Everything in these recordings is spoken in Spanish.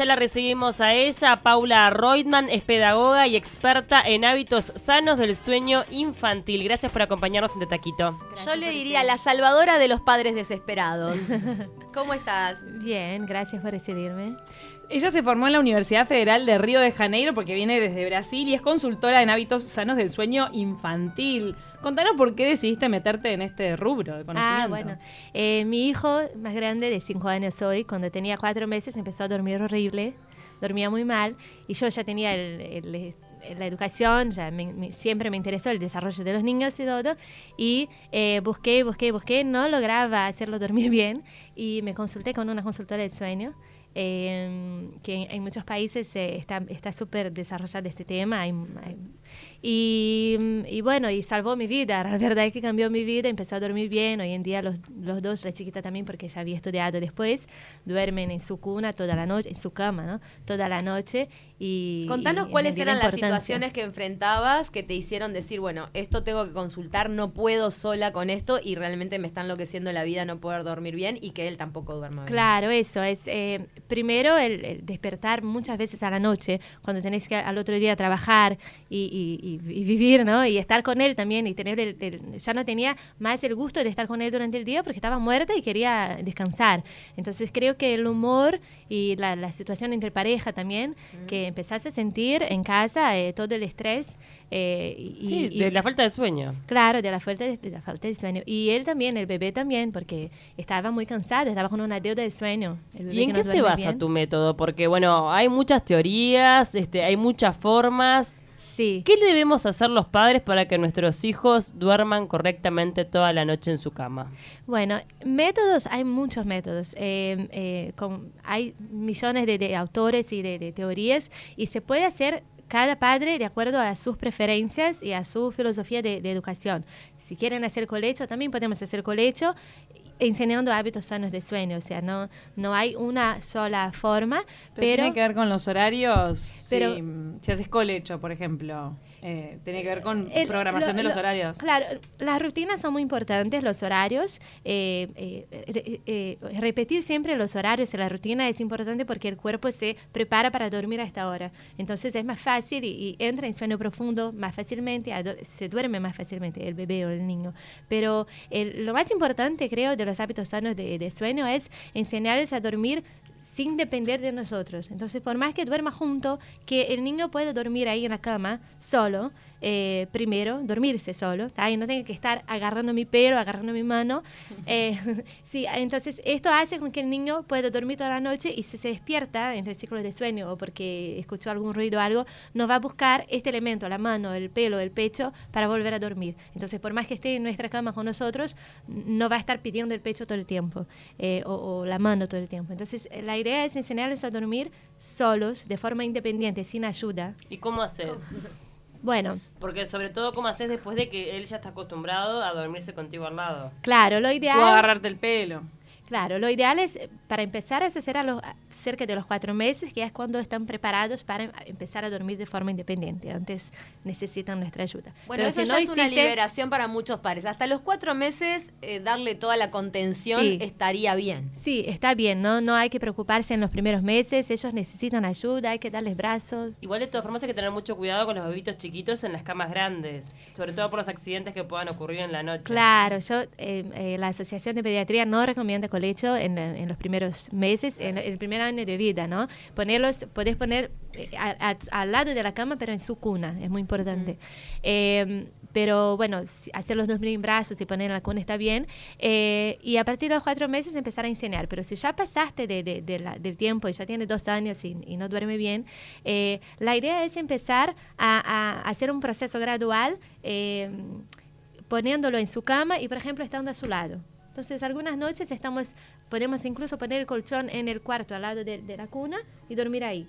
ya la recibimos a ella. Paula Reutemann es pedagoga y experta en hábitos sanos del sueño infantil. Gracias por acompañarnos en Taquito. Yo le diría la salvadora de los padres desesperados. ¿Cómo estás? Bien, gracias por recibirme. Ella se formó en la Universidad Federal de Río de Janeiro porque viene desde Brasil y es consultora en hábitos sanos del sueño infantil. Contanos por qué decidiste meterte en este rubro de conocimiento. Ah, bueno. Eh, mi hijo más grande, de 5 años hoy, cuando tenía 4 meses, empezó a dormir horrible, dormía muy mal, y yo ya tenía el, la educación, ya siempre me interesó el desarrollo de los niños y todo, y eh, busqué, busqué, busqué, no lograba hacerlo dormir bien, y me consulté con una consultora de sueño, eh, que en, muchos países está súper desarrollado este tema. Y, bueno, y salvó mi vida. La verdad es que cambió mi vida, empezó a dormir bien. Hoy en día los, los dos, la chiquita también, porque ya había estudiado después, duermen en su cuna toda la noche, en su cama, ¿no? Toda la noche Contanos cuáles eran las situaciones que enfrentabas que te hicieron decir, bueno, esto tengo que consultar, no puedo sola con esto y realmente me está enloqueciendo la vida no poder dormir bien y que él tampoco duerma bien. Claro, eso es. Eh, primero, el, despertar muchas veces a la noche, cuando tenés que al otro día trabajar y, vivir, ¿no? Y estar con él también y tener el, Ya no tenía más el gusto de estar con él durante el día porque estaba muerta y quería descansar. Entonces creo que el humor y la, situación entre pareja también, que empezaste a sentir en casa eh, todo el estrés. Eh, y, sí, de la falta de sueño. Claro, de la, falta de, la falta de sueño. Y él también, el bebé también, porque estaba muy cansado, estaba con una deuda de sueño. ¿Y en qué se basa tu método? Porque, bueno, hay muchas teorías, este, hay muchas formas. ¿Qué debemos hacer los padres para que nuestros hijos duerman correctamente toda la noche en su cama? Bueno, métodos, hay muchos métodos. Eh, eh, hay millones de, autores y de, teorías y se puede hacer cada padre de acuerdo a sus preferencias y a su filosofía de, educación. Si quieren hacer colecho, también podemos hacer colecho enseñando hábitos sanos de sueño, o sea, no, no hay una sola forma. Pero, tiene que ver con los horarios, pero, si, si haces colecho, por ejemplo. Eh, tiene que ver con programación de los horarios. Claro, las rutinas son muy importantes, los horarios. Eh, eh, repetir siempre los horarios de la rutina es importante porque el cuerpo se prepara para dormir a esta hora. Entonces es más fácil y, entra en sueño profundo más fácilmente, se duerme más fácilmente el bebé o el niño. Pero lo más importante, creo, de los hábitos sanos de, de sueño es enseñarles a dormir sin depender de nosotros. Entonces, por más que duerma junto, que el niño pueda dormir ahí en la cama solo, eh, primero, dormirse solo, y no tenga que estar agarrando mi pelo, agarrando mi mano. Eh, sí, entonces esto hace con que el niño pueda dormir toda la noche y si se despierta entre el ciclo de sueño o porque escuchó algún ruido o algo, nos va a buscar este elemento, la mano, el pelo, el pecho, para volver a dormir. Entonces, por más que esté en nuestra cama con nosotros, no va a estar pidiendo el pecho todo el tiempo eh, o, o la mano todo el tiempo. Entonces, la idea es enseñarles a dormir solos, de forma independiente, sin ayuda. ¿Y cómo haces? Bueno. Porque sobre todo, ¿cómo haces después de que él ya está acostumbrado a dormirse contigo al lado? Claro, lo ideal... O agarrarte el pelo. Claro, lo ideal es, para empezar, es hacer a los, cerca de los cuatro meses, que es cuando están preparados para empezar a dormir de forma independiente. Antes necesitan nuestra ayuda. Bueno, eso ya es una liberación para muchos padres. Hasta los cuatro meses, eh, darle toda la contención estaría bien. Sí, está bien. ¿no? no hay que preocuparse en los primeros meses. Ellos necesitan ayuda, hay que darles brazos. Igual, de todas formas, hay que tener mucho cuidado con los bebitos chiquitos en las camas grandes, sobre todo por los accidentes que puedan ocurrir en la noche. Claro, yo, eh, eh, la Asociación de Pediatría no recomienda colecho en, en los primeros meses, en el primer año de vida, ¿no? Ponerlos, podés poner eh, al lado de la cama, pero en su cuna, es muy importante. Em, pero bueno, hacer los dos brazos y poner en la cuna está bien. Eh, y a partir de los cuatro meses empezar a enseñar. Pero si ya pasaste de, del tiempo y ya tiene dos años y, no duerme bien, eh, la idea es empezar a, hacer un proceso gradual em, poniéndolo en su cama y, por ejemplo, estando a su lado. Entonces, algunas noches estamos, podemos incluso poner el colchón en el cuarto al lado de, la cuna y dormir ahí.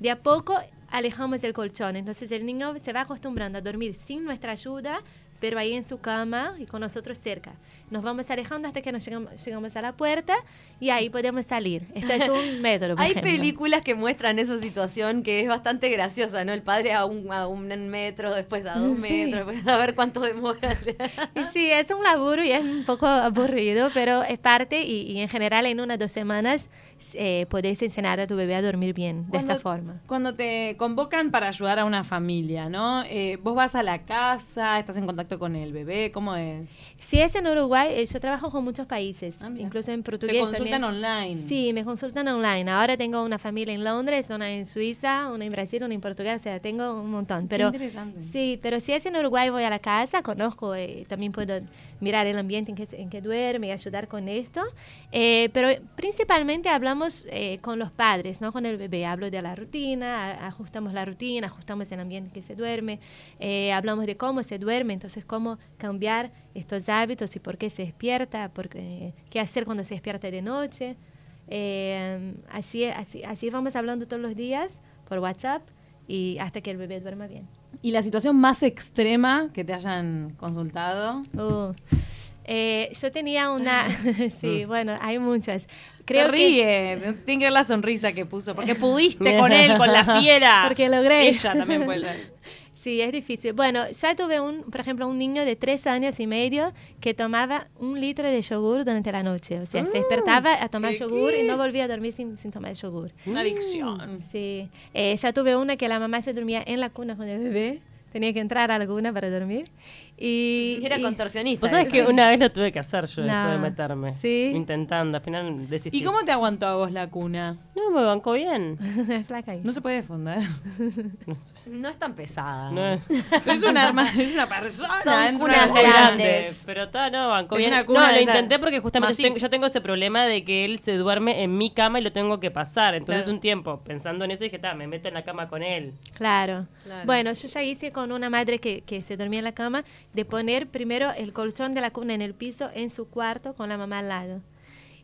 De a poco alejamos el colchón, entonces el niño se va acostumbrando a dormir sin nuestra ayuda, pero ahí en su cama y con nosotros cerca nos vamos alejando hasta que nos llegamos, a la puerta y ahí podemos salir. Esto es un método. Hay películas que muestran esa situación que es bastante graciosa, ¿no? El padre a un, a un metro, después a dos metros, a ver cuánto demora. y sí, es un laburo y es un poco aburrido, pero es parte y, en general en unas dos semanas eh, podés enseñar a tu bebé a dormir bien de esta forma. Cuando te convocan para ayudar a una familia, ¿no? Eh, vos vas a la casa, estás en contacto con el bebé, ¿cómo es? Si es en Uruguay, eh, yo trabajo con muchos países, ah, incluso en portugués. ¿Te consultan online? Sí, me consultan online. Ahora tengo una familia en Londres, una en Suiza, una en Brasil, una en Portugal, o sea, tengo un montón. Pero, interesante. Sí, pero si es en Uruguay, voy a la casa, conozco, eh, también puedo mirar el ambiente en que, en que duerme y ayudar con esto. Eh, pero principalmente hablamos con los padres, no con el bebé. Hablo de la rutina, ajustamos la rutina, ajustamos el ambiente en que se duerme, hablamos de cómo se duerme, entonces cómo cambiar estos hábitos y por qué se despierta, porque, qué hacer cuando se despierta de noche. Eh, así, así, así vamos hablando todos los días por WhatsApp y hasta que el bebé duerma bien. ¿Y la situación más extrema que te hayan consultado? Uh, eh, yo tenía una, sí, mm. bueno, hay muchas. Creo Se ríe, tiene que ver la sonrisa que puso, porque pudiste con él, con la fiera. Porque logré. Ella también puede ser. Sí, es difícil. Bueno, ya tuve, un, por ejemplo, un niño de tres años y medio que tomaba un litro de yogur durante la noche. O sea, se ah, despertaba a tomar yogur y no volvía a dormir sin, sin tomar yogur. Una adicción. Sí. Eh, ya tuve una que la mamá se dormía en la cuna con el bebé. Tenía que entrar a la cuna para dormir. Y, Era contorsionista. Vos sabés que una vez lo tuve que hacer yo, eso de meterme. Sí. Intentando, al final desistí. ¿Y cómo te aguantó a vos la cuna? No, me bancó bien. Flaca No se puede defender. No, es tan pesada. No es. es un arma, es una persona. Son cunas grandes. Pero está, no, bancó bien. no, lo intenté porque justamente yo tengo ese problema de que él se duerme en mi cama y lo tengo que pasar. Entonces un tiempo pensando en eso dije, está, me meto en la cama con él. Claro. Bueno, yo ya hice con una madre que, que se dormía en la cama de poner primero el colchón de la cuna en el piso en su cuarto con la mamá al lado.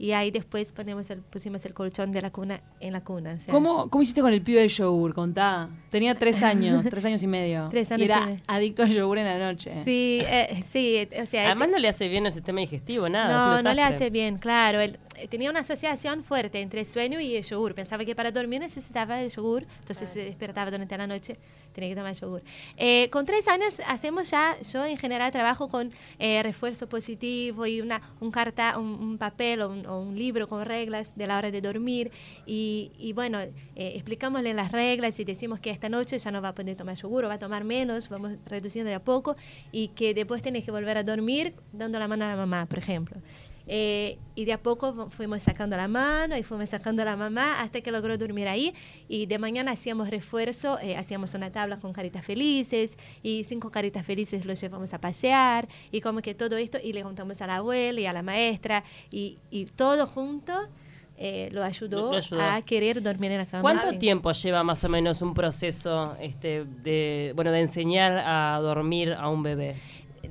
Y ahí después ponemos el, pusimos el colchón de la cuna en la cuna. ¿Cómo, ¿Cómo hiciste con el pibe de yogur? Contá. Tenía tres años, tres años y medio. Tres años y era adicto al yogur en la noche. Sí, eh, sí. O sea, Además no le hace bien el sistema digestivo, nada. No, no le hace bien, claro. Eh, tenía una asociación fuerte entre sueño y el yogur. Pensaba que para dormir necesitaba el yogur, entonces se despertaba durante la noche tiene que tomar yogur. Eh, con tres años hacemos ya, yo en general trabajo con eh, refuerzo positivo y una, un, carta, un, papel o un, libro con reglas de la hora de dormir. Y, y bueno, eh, explicámosle las reglas y decimos que esta noche ya no va a poder tomar yogur o va a tomar menos, vamos reduciendo de a poco y que después tiene que volver a dormir dando la mano a la mamá, por ejemplo. Eh, y de a poco fuimos sacando la mano y fuimos sacando la mamá hasta que logró dormir ahí. Y de mañana hacíamos refuerzo, eh, hacíamos una tabla con caritas felices y cinco caritas felices los llevamos a pasear y como que todo esto y le contamos a la abuela y a la maestra y, y todo junto. Eh, lo, ayudó a querer dormir en la cama. ¿Cuánto tiempo lleva más o menos un proceso este, de, bueno, de enseñar a dormir a un bebé?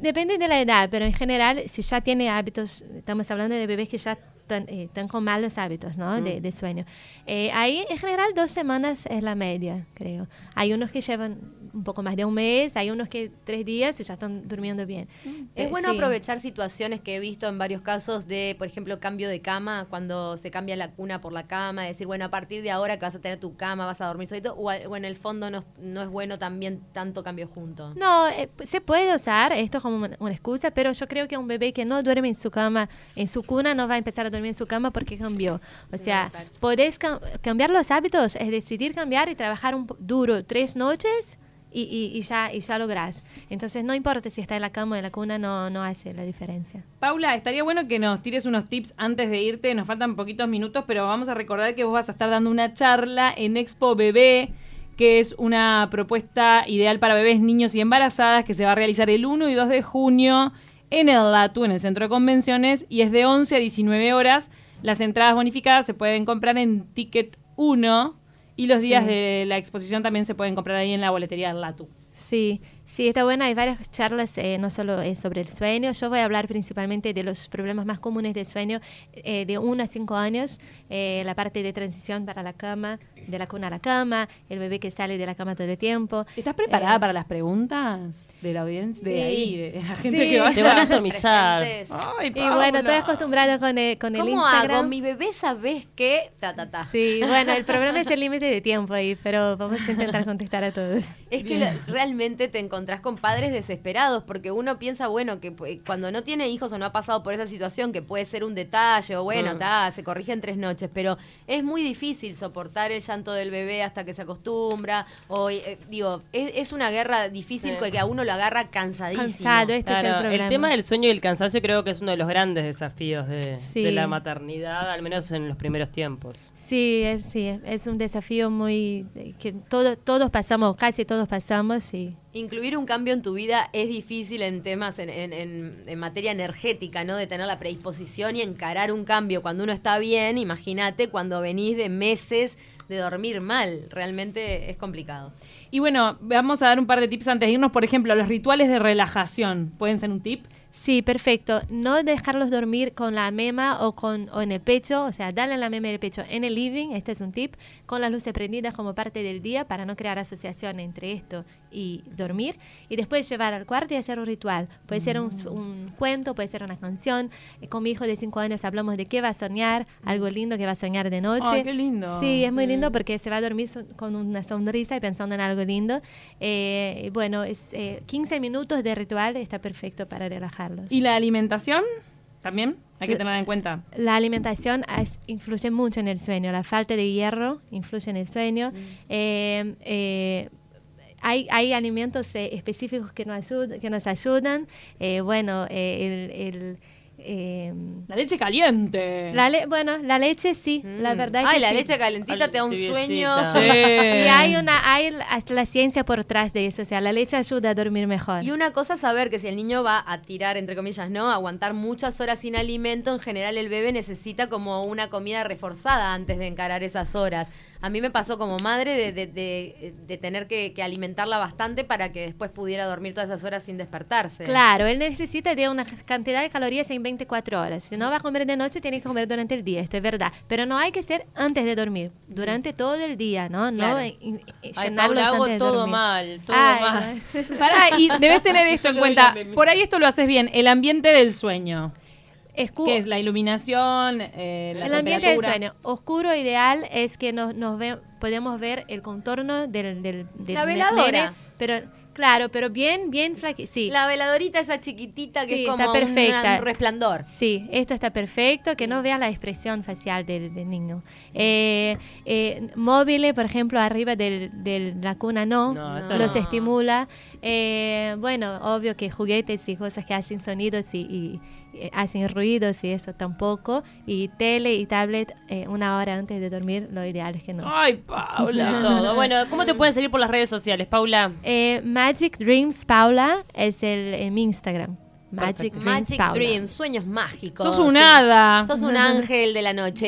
Depende de la edad, pero en general, si ya tiene hábitos, estamos hablando de bebés que ya están, eh, con malos hábitos ¿no? de, mm. sueño. Eh, ahí, en general, dos semanas es la media, creo. Hay unos que llevan un poco más de un mes, hay unos que tres días y ya están durmiendo bien. Es eh, bueno aprovechar situaciones que he visto en varios casos de, por ejemplo, cambio de cama, cuando se cambia la cuna por la cama, decir, bueno, a partir de ahora que vas a tener tu cama, vas a dormir solito, o, en el fondo no, no, es bueno también tanto cambio junto. No, eh, se puede usar esto como una, excusa, pero yo creo que un bebé que no duerme en su cama, en su cuna, no va a empezar a dormir en su cama porque cambió. O sea, podés cambiar los hábitos, es decidir cambiar y trabajar un duro tres noches y, y, ya, y ya lográs. Entonces no importa si está en la cama o en la cuna, no, no hace la diferencia. Paula, estaría bueno que nos tires unos tips antes de irte, nos faltan poquitos minutos, pero vamos a recordar que vos vas a estar dando una charla en Expo Bebé que es una propuesta ideal para bebés, niños y embarazadas que se va a realizar el 1 y 2 de junio en el LATU, en el Centro de Convenciones, y es de 11 a 19 horas. Las entradas bonificadas se pueden comprar en Ticket 1 y los días de la exposición también se pueden comprar ahí en la boletería del Latu. Sí, sí, está buena. Hay varias charlas, eh, no solo eh, sobre el sueño. Yo voy a hablar principalmente de los problemas más comunes del sueño eh, de 1 a 5 años, la parte de transición para la cama, de la cuna a la cama, el bebé que sale de la cama todo el tiempo. ¿Estás preparada Eh, para las preguntas de la audiencia, de Sí. ahí, de la gente Sí. que vaya? Te van a atomizar. Ay, Y bueno, estoy acostumbrada con el, con el ¿Cómo Instagram. hago? Mi bebé, ¿sabes qué? Ta, ta, ta. Sí, bueno, el problema es el límite de tiempo ahí, pero vamos a intentar contestar a todos. Es que lo- realmente te encontrás con padres desesperados porque uno piensa, bueno, que cuando no tiene hijos o no ha pasado por esa situación, que puede ser un detalle o bueno, Mm. ta, se corrige en tres noches, pero es muy difícil soportar el llanto del bebé hasta que se acostumbra. O, eh, digo, es, es una guerra difícil Sí. que a uno lo agarra cansadísimo. Cansado, este es el problema. el tema del sueño y el cansancio creo que es uno de los grandes desafíos de, Sí. de la maternidad, al menos en los primeros tiempos. Sí, es, sí, es un desafío muy que todo, todos pasamos, casi todos pasamos y Incluir un cambio en tu vida es difícil en temas, en, en- en- en materia energética, ¿no? De tener la predisposición y encarar un cambio cuando uno está bien, imagínate cuando venís de meses de dormir mal, realmente es complicado. Y bueno, vamos a dar un par de tips antes de irnos. Por ejemplo, los rituales de relajación. ¿Pueden ser un tip? Sí, perfecto. No dejarlos dormir con la mema o, con, o en el pecho, o sea, darle la mema en el pecho en el living, este es un tip, con las luces prendidas como parte del día para no crear asociación entre esto y dormir. Y después llevar al cuarto y hacer un ritual. Puede ser un, un cuento, puede ser una canción. Eh, Con mi hijo de 5 años hablamos de qué va a soñar, algo lindo que va a soñar de noche. Ay, qué lindo. Sí, es muy lindo porque se va a dormir so- con una sonrisa y pensando en algo lindo. Eh, bueno, es eh, 15 minutos de ritual está perfecto para relajarlos. ¿Y la alimentación? También hay que tenerla en cuenta. La alimentación es- influye mucho en el sueño. La falta de hierro influye en el sueño. Eh, eh, hay, hay alimentos eh, específicos que nos, ayud- que nos ayudan. Eh, bueno, eh, el, el, eh, La leche caliente. la le- bueno, la leche sí, la Mm. verdad Ay, que la sí. leche calentita te da un sueño. Sí. Y hay una, hay hasta la ciencia por detrás de eso, o sea, la leche ayuda a dormir mejor. Y una cosa es saber que si el niño va a tirar, entre comillas, ¿no? Aguantar muchas horas sin alimento, en general el bebé necesita como una comida reforzada antes de encarar esas horas. A mí me pasó como madre de, de- de- de tener que, que alimentarla bastante para que después pudiera dormir todas esas horas sin despertarse. Claro, él necesita de una cantidad de calorías en 24 horas. Si no va a comer de noche, tiene que comer durante el día, esto es verdad. Pero no hay que ser antes de dormir, durante todo el día, ¿no? Claro. No, in- in- Ay, llenarlos Paula, hago antes de todo dormir. mal, todo Ay, mal. no. Pará, y debes tener esto en cuenta. Por ahí esto lo haces bien. El ambiente del sueño. Escu- Que es la iluminación, eh, la el ambiente del sueño. Oscuro ideal es que nos, nos ve- podemos ver el contorno del, del, del La veladora. pero claro, pero bien, bien flaqui. Sí, La veladorita esa chiquitita que Sí, es como está perfecta. un resplandor. Sí, esto está perfecto, que no vea la expresión facial del, del niño. Eh, eh, móviles, por ejemplo, arriba de la cuna no, No, eso los no. estimula. Eh, bueno, obvio que juguetes y cosas que hacen sonidos y, y, eh, hacen ruidos y eso tampoco. Y tele y tablet eh, una hora antes de dormir, lo ideal es que no. Ay, Paula. todo. Bueno, ¿cómo te pueden seguir por las redes sociales, Paula? Eh, Magic Dreams Paula es el, en mi Instagram. Magic Perfecto. Dreams Magic Paula. Dreams, sueños mágicos. Sos un hada. Sos un ángel de la noche.